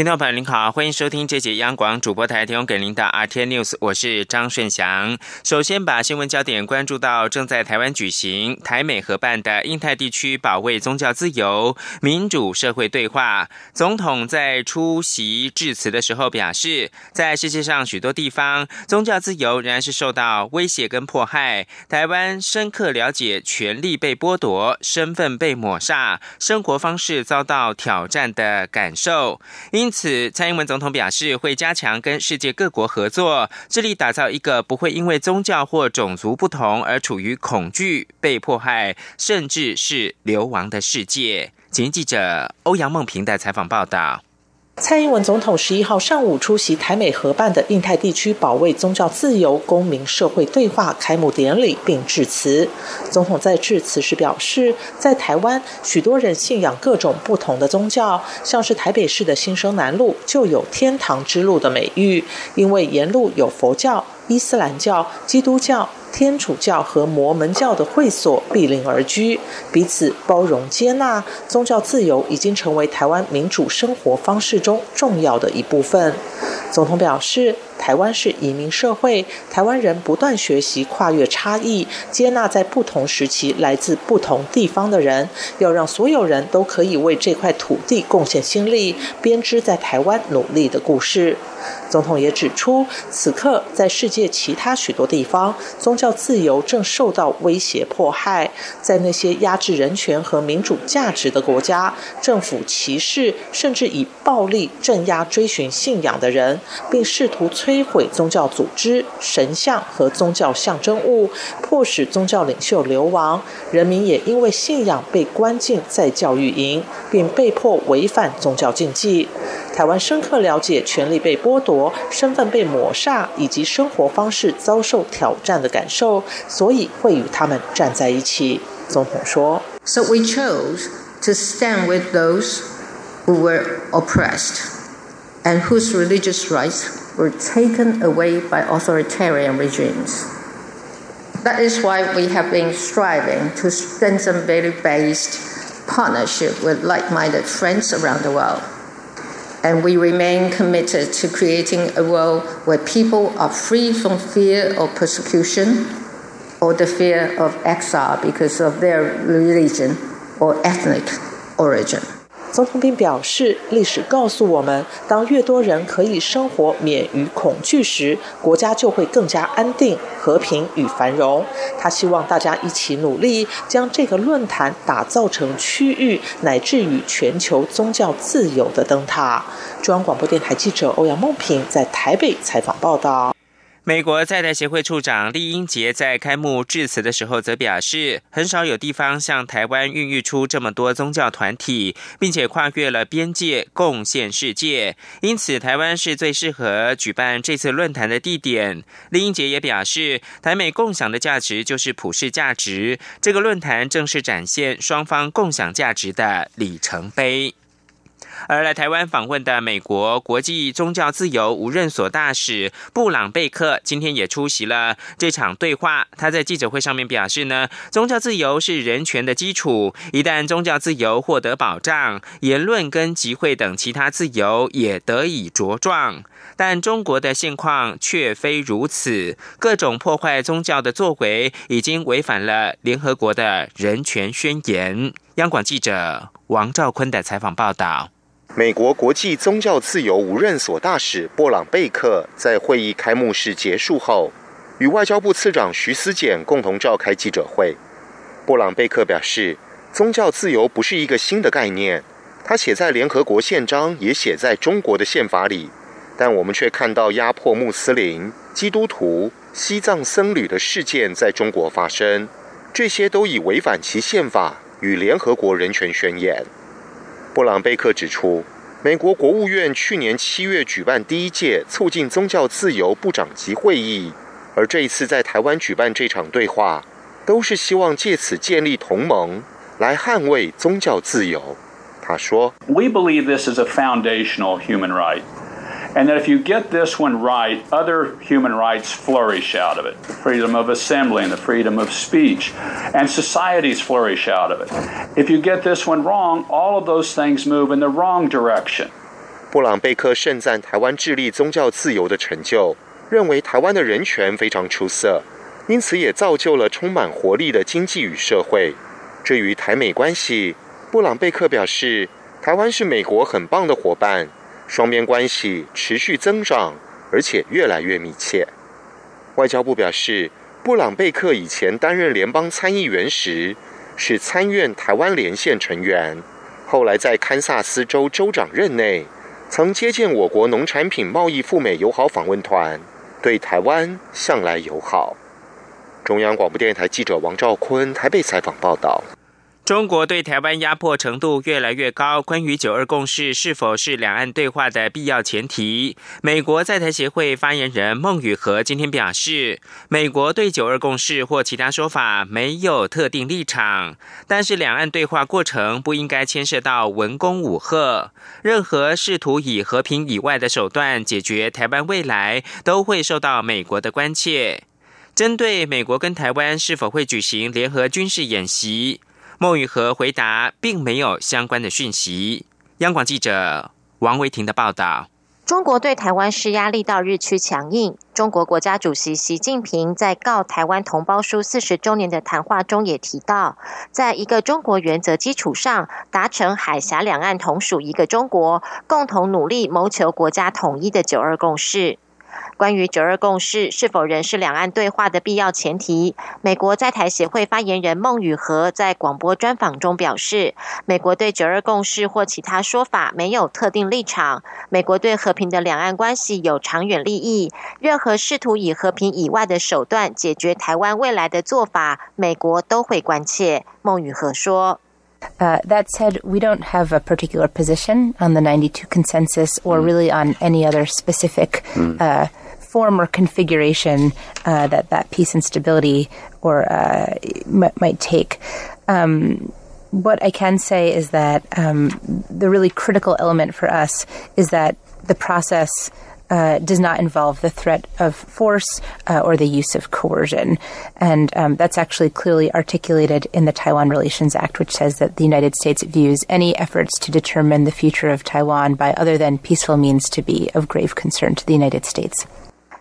听众朋友您好，欢迎收听这节央广主播台提供给您的 RT News，我是张顺祥。首先把新闻焦点关注到正在台湾举行台美合办的印太地区保卫宗教自由民主社会对话。总统在出席致辞的时候表示，在世界上许多地方，宗教自由仍然是受到威胁跟迫害。台湾深刻了解权力被剥夺、身份被抹杀、生活方式遭到挑战的感受，因。因此，蔡英文总统表示，会加强跟世界各国合作，致力打造一个不会因为宗教或种族不同而处于恐惧、被迫害，甚至是流亡的世界。请记者欧阳梦平的采访报道。蔡英文总统十一号上午出席台美合办的印太地区保卫宗教自由公民社会对话开幕典礼，并致辞。总统在致辞时表示，在台湾，许多人信仰各种不同的宗教，像是台北市的新生南路就有“天堂之路”的美誉，因为沿路有佛教、伊斯兰教、基督教。天主教和摩门教的会所毗邻而居，彼此包容接纳，宗教自由已经成为台湾民主生活方式中重要的一部分。总统表示，台湾是移民社会，台湾人不断学习跨越差异，接纳在不同时期来自不同地方的人，要让所有人都可以为这块土地贡献心力，编织在台湾努力的故事。总统也指出，此刻在世界其他许多地方，宗教自由正受到威胁迫害。在那些压制人权和民主价值的国家，政府歧视甚至以暴力镇压追寻信仰的人，并试图摧毁宗教组织、神像和宗教象征物，迫使宗教领袖流亡。人民也因为信仰被关进在教育营，并被迫违反宗教禁忌。台湾深刻了解权力被剥夺、身份被抹杀以及生活方式遭受挑战的感受，所以会与他们站在一起。总统说：“So we chose to stand with those who were oppressed and whose religious rights were taken away by authoritarian regimes. That is why we have been striving to strengthen value-based partnership with like-minded friends around the world.” and we remain committed to creating a world where people are free from fear of persecution or the fear of exile because of their religion or ethnic origin. 总统并表示，历史告诉我们，当越多人可以生活免于恐惧时，国家就会更加安定、和平与繁荣。他希望大家一起努力，将这个论坛打造成区域乃至于全球宗教自由的灯塔。中央广播电台记者欧阳梦平在台北采访报道。美国在台协会处长厉英杰在开幕致辞的时候则表示，很少有地方像台湾孕育出这么多宗教团体，并且跨越了边界贡献世界，因此台湾是最适合举办这次论坛的地点。厉英杰也表示，台美共享的价值就是普世价值，这个论坛正是展现双方共享价值的里程碑。而来台湾访问的美国国际宗教自由无任所大使布朗贝克今天也出席了这场对话。他在记者会上面表示呢，宗教自由是人权的基础，一旦宗教自由获得保障，言论跟集会等其他自由也得以茁壮。但中国的现况却非如此，各种破坏宗教的作为已经违反了联合国的人权宣言。央广记者王兆坤的采访报道。美国国际宗教自由无任所大使布朗贝克在会议开幕式结束后，与外交部次长徐思俭共同召开记者会。布朗贝克表示，宗教自由不是一个新的概念，他写在联合国宪章，也写在中国的宪法里，但我们却看到压迫穆斯林、基督徒、西藏僧侣的事件在中国发生，这些都已违反其宪法与联合国人权宣言。布朗贝克指出，美国国务院去年七月举办第一届促进宗教自由部长级会议，而这一次在台湾举办这场对话，都是希望借此建立同盟，来捍卫宗教自由。他说：“We believe this is a foundational human right. And that if you get this one right, other human rights flourish out of it the freedom of assembly and the freedom of speech, and societies flourish out of it. If you get this one wrong, all of those things move in the wrong direction. 布朗贝克盛赞台湾致力宗教自由的成就，认为台湾的人权非常出色，因此也造就了充满活力的经济与社会。至于台美关系，布朗贝克表示，台湾是美国很棒的伙伴， 双边关系持续增长，而且越来越密切。外交部表示，布朗贝克以前担任联邦参议员时是参院台湾连线成员，后来在堪萨斯州州长任内。曾接见我国农产品贸易赴美友好访问团，对台湾向来友好。中央广播电台记者王兆坤台北采访报道。中国对台湾压迫程度越来越高。关于九二共识是否是两岸对话的必要前提，美国在台协会发言人孟宇和今天表示，美国对九二共识或其他说法没有特定立场，但是两岸对话过程不应该牵涉到文攻武吓，任何试图以和平以外的手段解决台湾未来，都会受到美国的关切。针对美国跟台湾是否会举行联合军事演习？孟雨和回答，并没有相关的讯息。央广记者王维婷的报道：中国对台湾施压力道日趋强硬。中国国家主席习近平在告台湾同胞书四十周年的谈话中也提到，在一个中国原则基础上，达成海峡两岸同属一个中国，共同努力谋求国家统一的九二共识。关于九二共识是否仍是两岸对话的必要前提，美国在台协会发言人孟宇和在广播专访中表示，美国对九二共识或其他说法没有特定立场。美国对和平的两岸关系有长远利益，任何试图以和平以外的手段解决台湾未来的做法，美国都会关切。孟宇和说。Uh, that said, we don't have a particular position on the 92 consensus or really on any other specific uh, form or configuration uh, that that peace and stability or uh, m- might take. Um, what I can say is that um, the really critical element for us is that the process uh, does not involve the threat of force uh, or the use of coercion. And um, that's actually clearly articulated in the Taiwan Relations Act, which says that the United States views any efforts to determine the future of Taiwan by other than peaceful means to be of grave concern to the United States.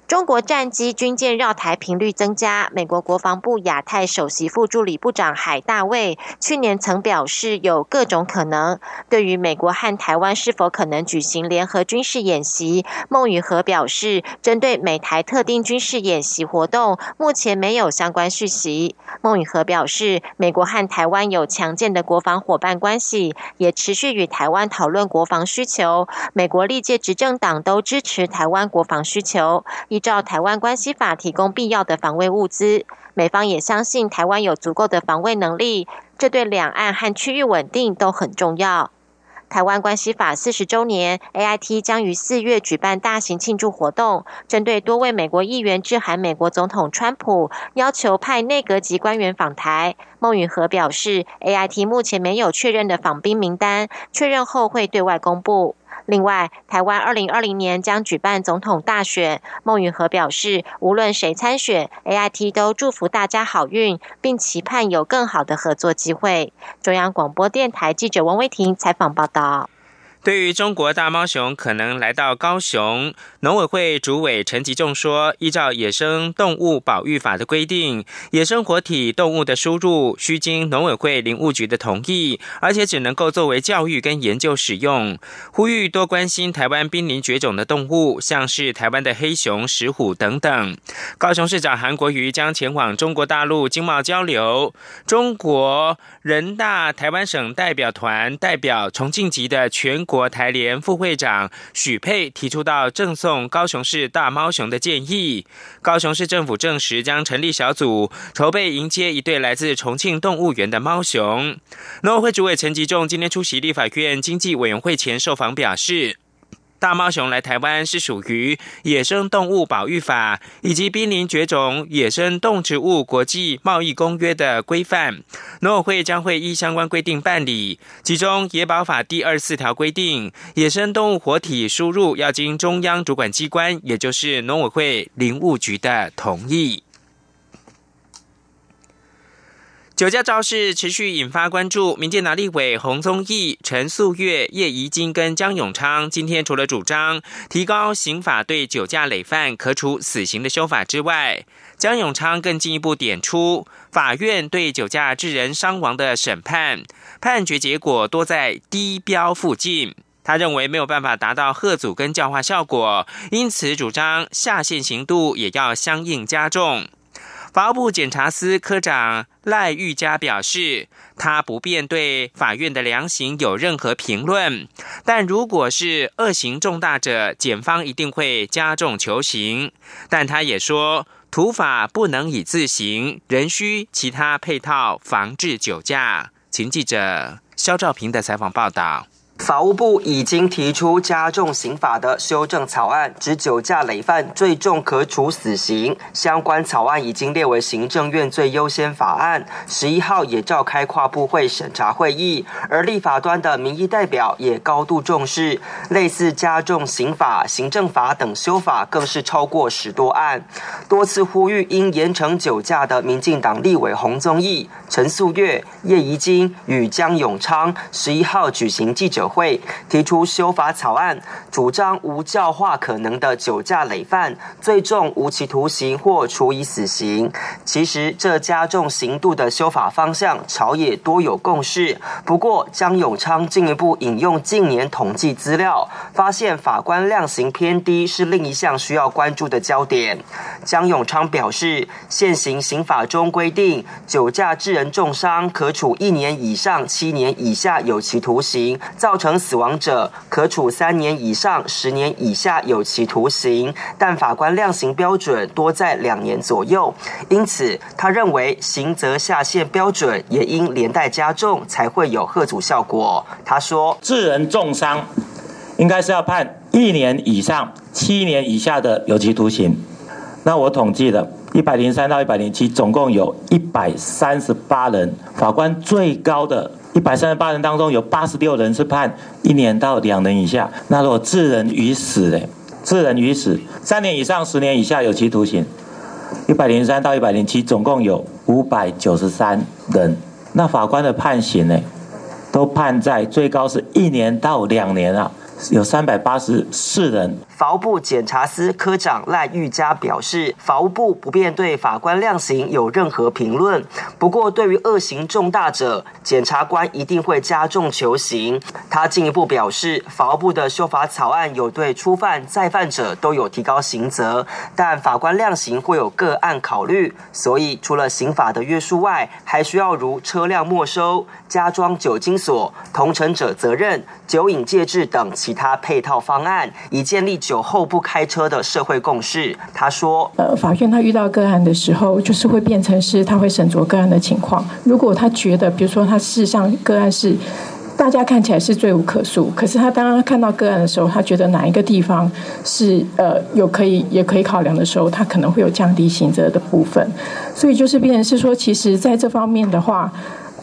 中国战机军舰绕台频率增加。美国国防部亚太首席副助理部长海大卫去年曾表示，有各种可能。对于美国和台湾是否可能举行联合军事演习，孟宇和表示，针对美台特定军事演习活动，目前没有相关讯息。孟宇和表示，美国和台湾有强健的国防伙伴关系，也持续与台湾讨论国防需求。美国历届执政党都支持台湾国防需求。依照《台湾关系法》提供必要的防卫物资，美方也相信台湾有足够的防卫能力，这对两岸和区域稳定都很重要。台湾关系法四十周年，AIT 将于四月举办大型庆祝活动，针对多位美国议员致函美国总统川普，要求派内阁级官员访台。孟允和表示，AIT 目前没有确认的访宾名单，确认后会对外公布。另外，台湾二零二零年将举办总统大选。孟允和表示，无论谁参选，A I T 都祝福大家好运，并期盼有更好的合作机会。中央广播电台记者王威婷采访报道。对于中国大猫熊可能来到高雄，农委会主委陈吉仲说，依照《野生动物保育法》的规定，野生活体动物的输入需经农委会林务局的同意，而且只能够作为教育跟研究使用。呼吁多关心台湾濒临绝种的动物，像是台湾的黑熊、石虎等等。高雄市长韩国瑜将前往中国大陆经贸交流。中国人大台湾省代表团代表重庆籍的全。国台联副会长许佩提出到赠送高雄市大猫熊的建议，高雄市政府证实将成立小组筹备迎接一对来自重庆动物园的猫熊。农委会主委陈吉仲今天出席立法院经济委员会前受访表示。大猫熊来台湾是属于野生动物保育法以及濒临绝种野生动植物国际贸易公约的规范，农委会将会依相关规定办理。其中野保法第二四条规定，野生动物活体输入要经中央主管机关，也就是农委会林务局的同意。酒驾肇事持续引发关注，民进党立委洪宗义、陈素月、叶宜金跟江永昌今天除了主张提高刑法对酒驾累犯可处死刑的修法之外，江永昌更进一步点出，法院对酒驾致人伤亡的审判判决结果多在低标附近，他认为没有办法达到贺阻跟教化效果，因此主张下限刑度也要相应加重。法务部检察司科长赖玉佳表示，他不便对法院的量刑有任何评论，但如果是恶行重大者，检方一定会加重求刑。但他也说，土法不能以自行，仍需其他配套防治酒驾。请记者肖兆平的采访报道。法务部已经提出加重刑法的修正草案，指酒驾累犯最重可处死刑。相关草案已经列为行政院最优先法案。十一号也召开跨部会审查会议，而立法端的民意代表也高度重视。类似加重刑法、行政法等修法，更是超过十多案。多次呼吁应严惩酒驾的民进党立委洪宗义、陈素月、叶宜金与江永昌，十一号举行记者。会提出修法草案，主张无教化可能的酒驾累犯，最重无期徒刑或处以死刑。其实这加重刑度的修法方向，朝野多有共识。不过江永昌进一步引用近年统计资料，发现法官量刑偏低是另一项需要关注的焦点。江永昌表示，现行刑法中规定，酒驾致人重伤，可处一年以上七年以下有期徒刑，造成死亡者可处三年以上十年以下有期徒刑，但法官量刑标准多在两年左右，因此他认为刑责下限标准也应连带加重，才会有贺阻效果。他说，致人重伤应该是要判一年以上七年以下的有期徒刑。那我统计了，一百零三到一百零七，总共有一百三十八人，法官最高的。一百三十八人当中，有八十六人是判一年到两年以下。那如果致人于死嘞，致人于死，三年以上十年以下有期徒刑。一百零三到一百零七，总共有五百九十三人。那法官的判刑呢，都判在最高是一年到两年啊，有三百八十四人。法务部检察司科长赖玉佳表示，法务部不便对法官量刑有任何评论。不过，对于恶行重大者，检察官一定会加重求刑。他进一步表示，法务部的修法草案有对初犯、再犯者都有提高刑责，但法官量刑会有个案考虑，所以除了刑法的约束外，还需要如车辆没收、加装酒精锁、同乘者责任、酒瘾戒制等其他配套方案，以建立。酒后不开车的社会共识，他说：“呃，法院他遇到个案的时候，就是会变成是他会审酌个案的情况。如果他觉得，比如说他事实上个案是大家看起来是罪无可恕，可是他当他看到个案的时候，他觉得哪一个地方是呃有可以也可以考量的时候，他可能会有降低刑责的部分。所以就是变成是说，其实在这方面的话，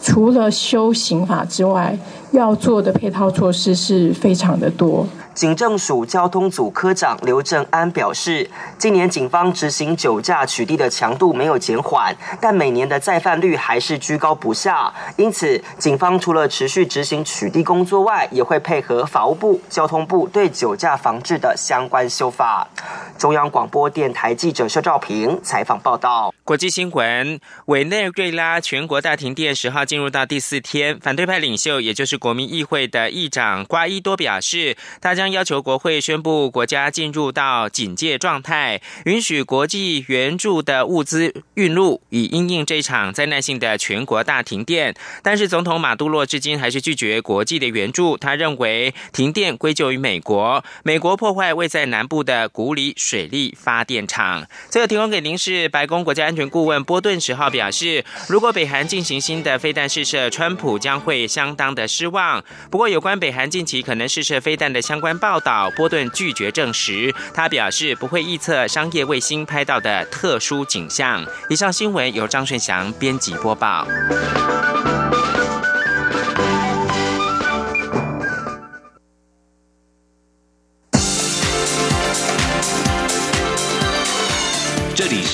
除了修刑法之外，要做的配套措施是非常的多。”警政署交通组科长刘正安表示，今年警方执行酒驾取缔的强度没有减缓，但每年的再犯率还是居高不下。因此，警方除了持续执行取缔工作外，也会配合法务部、交通部对酒驾防治的相关修法。中央广播电台记者肖兆平采访报道。国际新闻：委内瑞拉全国大停电十号进入到第四天，反对派领袖，也就是国民议会的议长瓜伊多表示，他将要求国会宣布国家进入到警戒状态，允许国际援助的物资运入，以应应这场灾难性的全国大停电。但是总统马杜洛至今还是拒绝国际的援助。他认为停电归咎于美国，美国破坏位在南部的古里水力发电厂。这个提供给您是白宫国家安全顾问波顿十号表示，如果北韩进行新的飞弹试射，川普将会相当的失望。不过，有关北韩近期可能试射飞弹的相关报道，波顿拒绝证实。他表示不会预测商业卫星拍到的特殊景象。以上新闻由张顺祥编辑播报。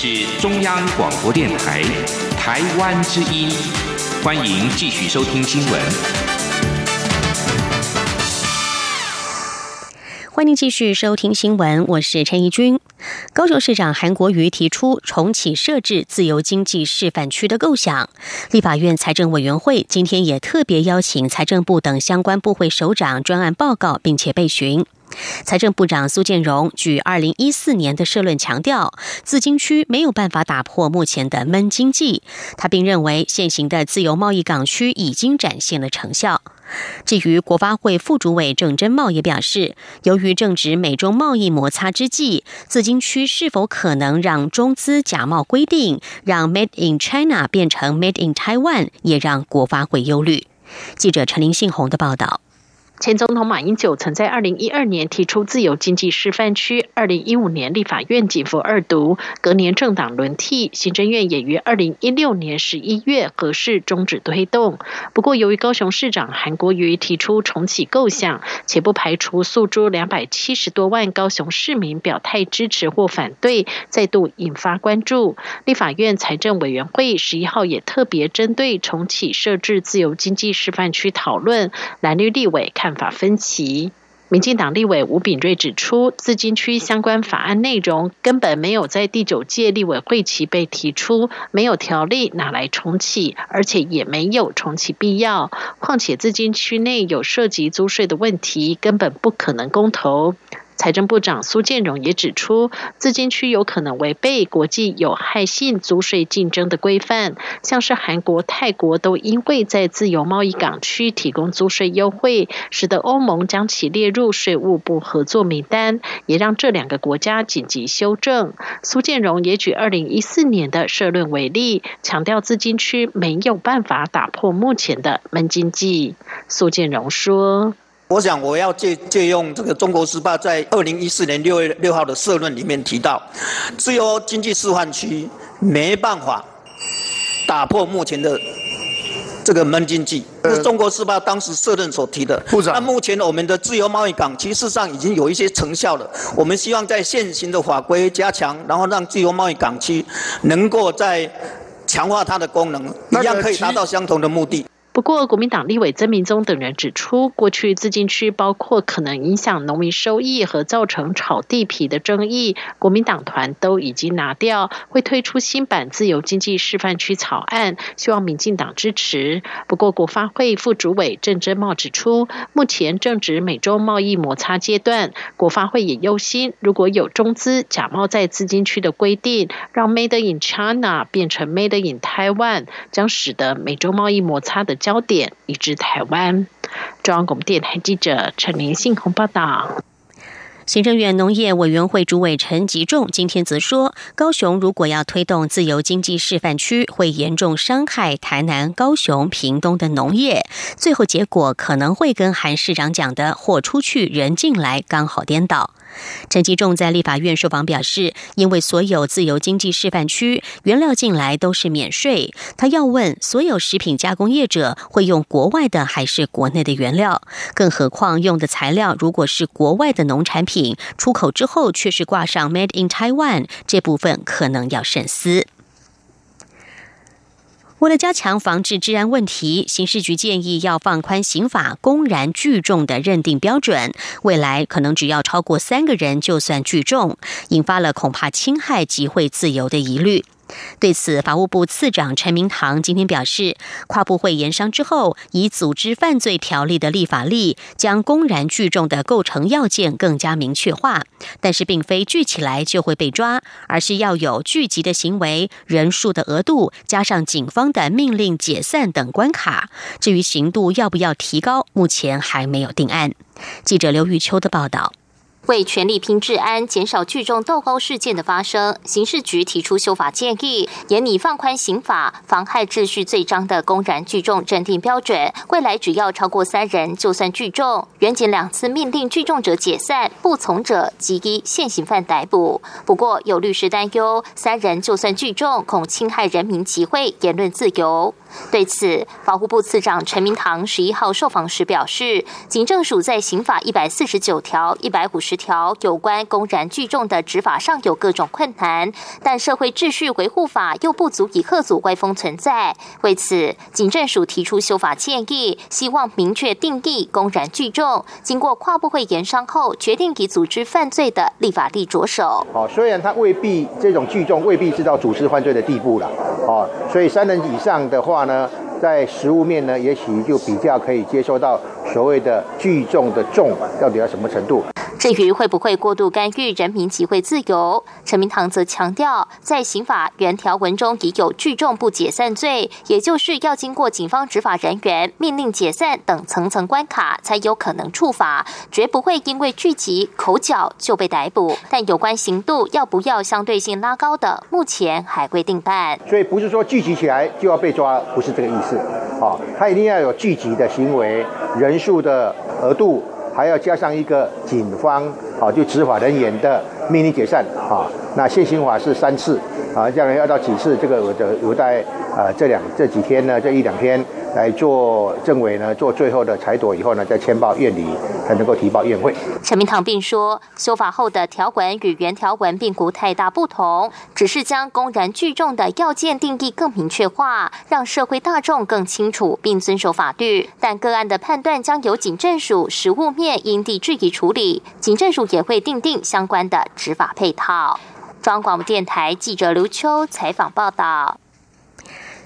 是中央广播电台台湾之音，欢迎继续收听新闻。欢迎继续收听新闻，我是陈怡君。高雄市长韩国瑜提出重启设置自由经济示范区的构想，立法院财政委员会今天也特别邀请财政部等相关部会首长专案报告，并且备询。财政部长苏建荣举二零一四年的社论强调，自经区没有办法打破目前的闷经济。他并认为，现行的自由贸易港区已经展现了成效。至于国发会副主委郑珍茂也表示，由于正值美中贸易摩擦之际，自经区是否可能让中资假冒规定，让 Made in China 变成 Made in Taiwan，也让国发会忧虑。记者陈林信宏的报道。前总统马英九曾在二零一二年提出自由经济示范区，二零一五年立法院仅服二读，隔年政党轮替，行政院也于二零一六年十一月合适终止推动。不过，由于高雄市长韩国瑜提出重启构想，且不排除诉诸两百七十多万高雄市民表态支持或反对，再度引发关注。立法院财政委员会十一号也特别针对重启设置自由经济示范区讨论，蓝绿立委看。法分歧，民进党立委吴炳瑞指出，资金区相关法案内容根本没有在第九届立委会期被提出，没有条例拿来重启，而且也没有重启必要。况且资金区内有涉及租税的问题，根本不可能公投。财政部长苏建荣也指出，自金区有可能违背国际有害性租税竞争的规范，像是韩国、泰国都因为在自由贸易港区提供租税优惠，使得欧盟将其列入税务部合作名单，也让这两个国家紧急修正。苏建荣也举二零一四年的社论为例，强调自金区没有办法打破目前的闷经济。苏建荣说。我想，我要借借用这个《中国时报》在二零一四年六月六号的社论里面提到，自由经济示范区没办法打破目前的这个闷经济，这是《中国时报》当时社论所提的。部长，那目前我们的自由贸易港其实上已经有一些成效了。我们希望在现行的法规加强，然后让自由贸易港区能够在强化它的功能，一样可以达到相同的目的。不过，国民党立委曾明宗等人指出，过去资金区包括可能影响农民收益和造成炒地皮的争议，国民党团都已经拿掉，会推出新版自由经济示范区草案，希望民进党支持。不过，国发会副主委郑珍茂指出，目前正值美洲贸易摩擦阶段，国发会也忧心，如果有中资假冒在资金区的规定，让 Made in China 变成 Made in Taiwan，将使得美洲贸易摩擦的。焦点移至台湾。中央广播电台记者陈明信报道。行政院农业委员会主委陈吉仲今天则说，高雄如果要推动自由经济示范区，会严重伤害台南、高雄、屏东的农业，最后结果可能会跟韩市长讲的“货出去，人进来”刚好颠倒。陈吉仲在立法院受访表示，因为所有自由经济示范区原料进来都是免税，他要问所有食品加工业者会用国外的还是国内的原料？更何况用的材料如果是国外的农产品，出口之后却是挂上 “Made in Taiwan”，这部分可能要慎思。为了加强防治治安问题，刑事局建议要放宽刑法公然聚众的认定标准，未来可能只要超过三个人就算聚众，引发了恐怕侵害集会自由的疑虑。对此，法务部次长陈明堂今天表示，跨部会研商之后，以组织犯罪条例的立法力，将公然聚众的构成要件更加明确化。但是，并非聚起来就会被抓，而是要有聚集的行为、人数的额度，加上警方的命令解散等关卡。至于刑度要不要提高，目前还没有定案。记者刘玉秋的报道。为全力拼治安，减少聚众斗殴事件的发生，刑事局提出修法建议，严拟放宽刑法妨害秩序罪章的公然聚众认定标准。未来只要超过三人，就算聚众。原检两次命令聚众者解散，不从者即依现行犯逮捕。不过有律师担忧，三人就算聚众，恐侵害人民集会言论自由。对此，保护部次长陈明堂十一号受访时表示，警政署在刑法一百四十九条、一百五十条有关公然聚众的执法上有各种困难，但社会秩序维护法又不足以遏阻歪风存在。为此，警政署提出修法建议，希望明确定义公然聚众。经过跨部会研商后，决定以组织犯罪的立法力着手。哦，虽然他未必这种聚众未必是到组织犯罪的地步了，哦，所以三人以上的话呢？在食物面呢，也许就比较可以接受到所谓的聚众的众到底要什么程度。至于会不会过度干预人民集会自由，陈明堂则强调，在刑法原条文中已有聚众不解散罪，也就是要经过警方执法人员命令解散等层层关卡，才有可能处罚，绝不会因为聚集口角就被逮捕。但有关刑度要不要相对性拉高的，目前还未定办。所以不是说聚集起来就要被抓，不是这个意思。啊，他一定要有聚集的行为，人数的额度。还要加上一个警方啊，就执法人员的命令解散啊。那现行法是三次啊，这样要到几次？这个我的有待啊这两这几天呢，这一两天。来做政委呢，做最后的裁夺以后呢，再签报院里才能够提报院会。陈明堂并说，修法后的条文与原条文并无太大不同，只是将公然聚众的要件定义更明确化，让社会大众更清楚并遵守法律。但个案的判断将由警政署实务面因地制宜处理，警政署也会定定相关的执法配套。中央广播电台记者刘秋采访报道。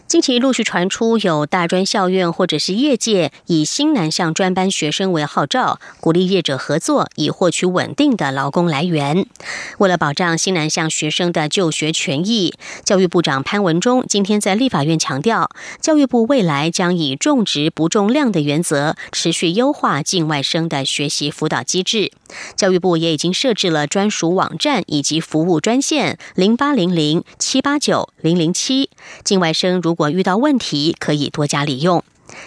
近期陆续传出有大专校院或者是业界以新南向专班学生为号召，鼓励业者合作，以获取稳定的劳工来源。为了保障新南向学生的就学权益，教育部长潘文忠今天在立法院强调，教育部未来将以重质不重量的原则，持续优化境外生的学习辅导机制。教育部也已经设置了专属网站以及服务专线零八零零七八九零零七，境外生如我遇到问题，可以多加利用。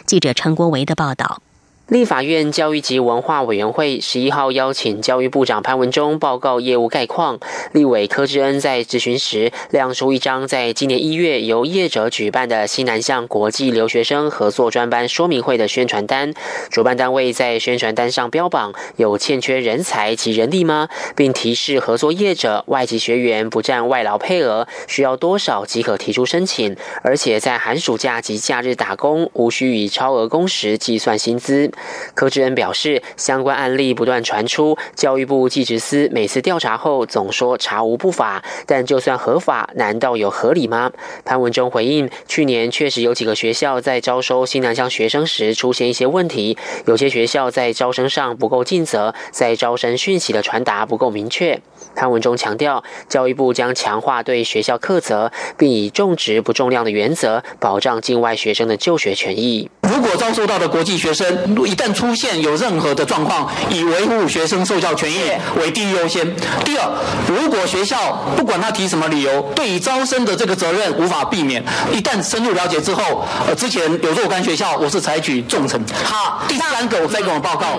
记者陈国维的报道。立法院教育及文化委员会十一号邀请教育部长潘文忠报告业务概况。立委柯志恩在质询时亮出一张在今年一月由业者举办的西南向国际留学生合作专班说明会的宣传单。主办单位在宣传单上标榜有欠缺人才及人力吗？并提示合作业者外籍学员不占外劳配额，需要多少即可提出申请，而且在寒暑假及假日打工无需以超额工时计算薪资。柯志恩表示，相关案例不断传出，教育部技职司每次调查后总说查无不法，但就算合法，难道有合理吗？潘文忠回应，去年确实有几个学校在招收新南向学生时出现一些问题，有些学校在招生上不够尽责，在招生讯息的传达不够明确。潘文中强调，教育部将强化对学校课责，并以重质不重量的原则，保障境外学生的就学权益。如果遭受到的国际学生一旦出现有任何的状况，以维护学生受教权益为第一优先。第二，如果学校不管他提什么理由，对于招生的这个责任无法避免，一旦深入了解之后，呃，之前有若干学校我是采取重惩。好，第三个我再跟我报告，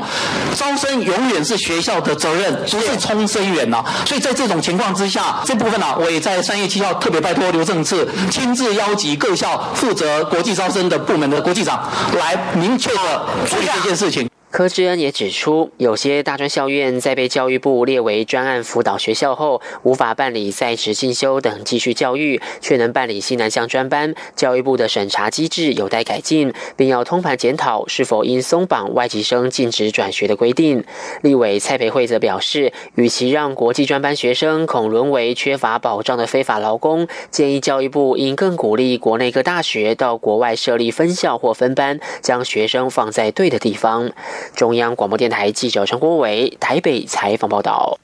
招生永远是学校的责任，不是冲生源呐。所以在这种情况之下，这部分呢，我也在三月七号特别拜托刘正次亲自邀集各校负责国际招生的部门的国际长来明确的处理这件事情。柯志恩也指出，有些大专校院在被教育部列为专案辅导学校后，无法办理在职进修等继续教育，却能办理西南向专班。教育部的审查机制有待改进，并要通盘检讨是否应松绑外籍生禁止转学的规定。立委蔡培慧则表示，与其让国际专班学生恐沦为缺乏保障的非法劳工，建议教育部应更鼓励国内各大学到国外设立分校或分班，将学生放在对的地方。中央广播电台记者陈国伟台北采访报道。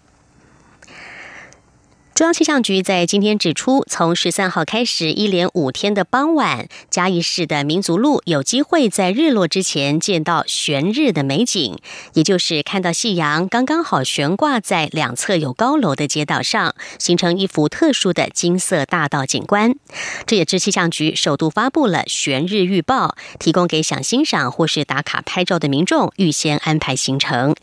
中央气象局在今天指出，从十三号开始，一连五天的傍晚，嘉义市的民族路有机会在日落之前见到悬日的美景，也就是看到夕阳刚刚好悬挂在两侧有高楼的街道上，形成一幅特殊的金色大道景观。这也是气象局首度发布了悬日预报，提供给想欣赏或是打卡拍照的民众预先安排行程。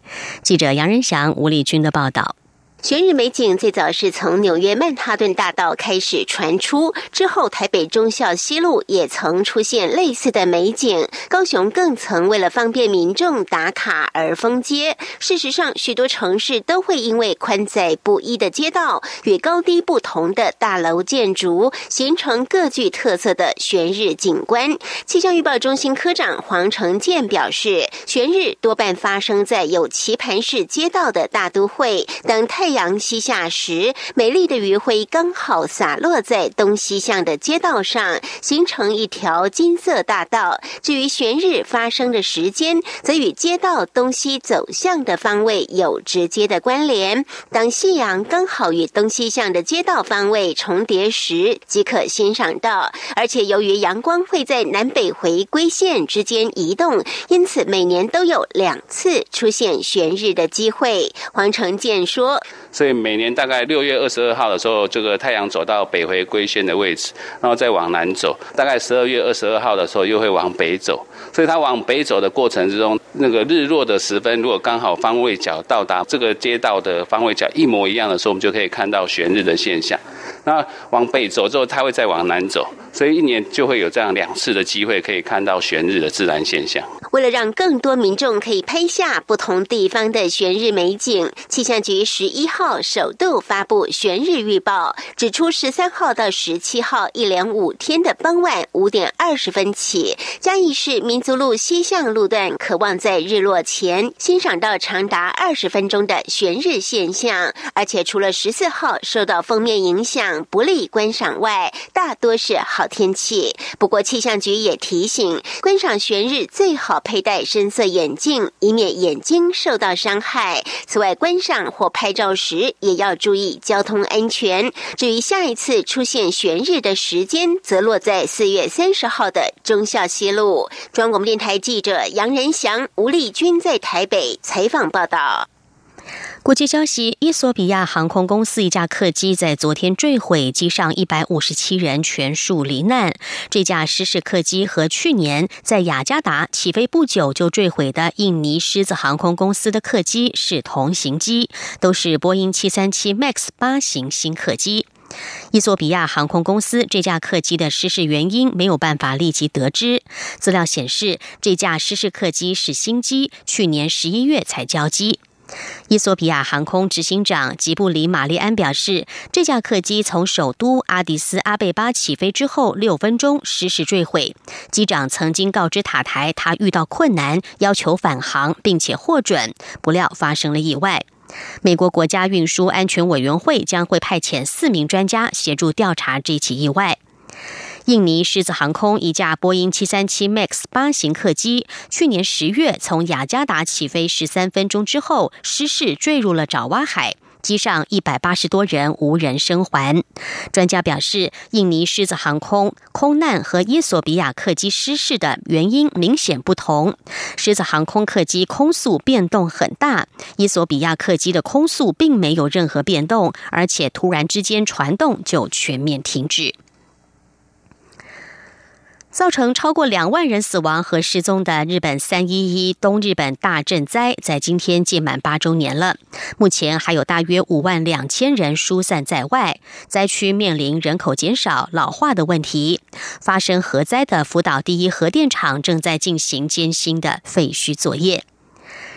记者杨仁祥、吴丽君的报道。悬日美景最早是从纽约曼哈顿大道开始传出，之后台北忠孝西路也曾出现类似的美景，高雄更曾为了方便民众打卡而封街。事实上，许多城市都会因为宽窄不一的街道与高低不同的大楼建筑，形成各具特色的悬日景观。气象预报中心科长黄成健表示，悬日多半发生在有棋盘式街道的大都会，等太夕阳西下时，美丽的余晖刚好洒落在东西向的街道上，形成一条金色大道。至于悬日发生的时间，则与街道东西走向的方位有直接的关联。当夕阳刚好与东西向的街道方位重叠时，即可欣赏到。而且由于阳光会在南北回归线之间移动，因此每年都有两次出现悬日的机会。黄成健说。所以每年大概六月二十二号的时候，这个太阳走到北回归线的位置，然后再往南走。大概十二月二十二号的时候，又会往北走。所以它往北走的过程之中，那个日落的时分，如果刚好方位角到达这个街道的方位角一模一样的时候，我们就可以看到悬日的现象。那往北走之后，它会再往南走，所以一年就会有这样两次的机会可以看到悬日的自然现象。为了让更多民众可以拍下不同地方的悬日美景，气象局十一号首度发布悬日预报，指出十三号到十七号一连五天的傍晚五点二十分起，嘉义市民族路西向路段可望在日落前欣赏到长达二十分钟的悬日现象。而且除了十四号受到封面影响。不利观赏外，大多是好天气。不过气象局也提醒，观赏悬日最好佩戴深色眼镜，以免眼睛受到伤害。此外，观赏或拍照时也要注意交通安全。至于下一次出现悬日的时间，则落在四月三十号的中孝西路。中央广播电台记者杨仁祥、吴丽君在台北采访报道。国际消息：伊索比亚航空公司一架客机在昨天坠毁，机上一百五十七人全数罹难。这架失事客机和去年在雅加达起飞不久就坠毁的印尼狮子航空公司的客机是同型机，都是波音七三七 MAX 八型新客机。伊索比亚航空公司这架客机的失事原因没有办法立即得知。资料显示，这架失事客机是新机，去年十一月才交机。伊索比亚航空执行长吉布里玛丽安表示，这架客机从首都阿迪斯阿贝巴起飞之后六分钟失事坠毁。机长曾经告知塔台，他遇到困难，要求返航，并且获准，不料发生了意外。美国国家运输安全委员会将会派遣四名专家协助调查这起意外。印尼狮子航空一架波音七三七 MAX 八型客机，去年十月从雅加达起飞十三分钟之后失事坠入了爪哇海，机上一百八十多人无人生还。专家表示，印尼狮子航空空难和伊索比亚客机失事的原因明显不同。狮子航空客机空速变动很大，伊索比亚客机的空速并没有任何变动，而且突然之间传动就全面停止。造成超过两万人死亡和失踪的日本三一一东日本大震灾，在今天届满八周年了。目前还有大约五万两千人疏散在外，灾区面临人口减少、老化的问题。发生核灾的福岛第一核电厂正在进行艰辛的废墟作业。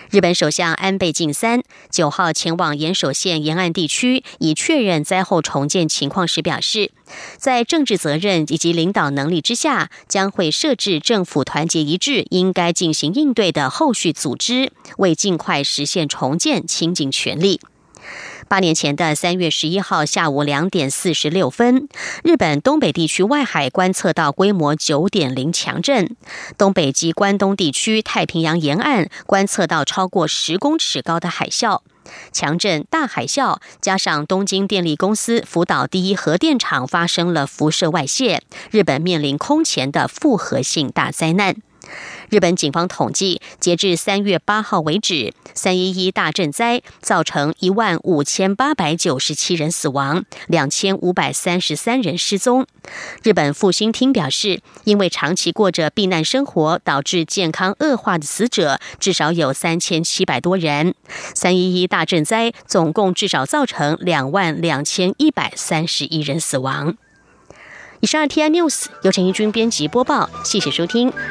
日本首相安倍晋三九号前往岩手县沿岸地区，以确认灾后重建情况时表示，在政治责任以及领导能力之下，将会设置政府团结一致、应该进行应对的后续组织，为尽快实现重建倾尽全力。八年前的三月十一号下午两点四十六分，日本东北地区外海观测到规模九点零强震；东北及关东地区太平洋沿岸观测到超过十公尺高的海啸。强震、大海啸，加上东京电力公司福岛第一核电厂发生了辐射外泄，日本面临空前的复合性大灾难。日本警方统计，截至三月八号为止，三一一大震灾造成一万五千八百九十七人死亡，两千五百三十三人失踪。日本复兴厅表示，因为长期过着避难生活，导致健康恶化的死者至少有三千七百多人。三一一大震灾总共至少造成两万两千一百三十一人死亡。以上 T I News 由陈义军编辑播报，谢谢收听。这。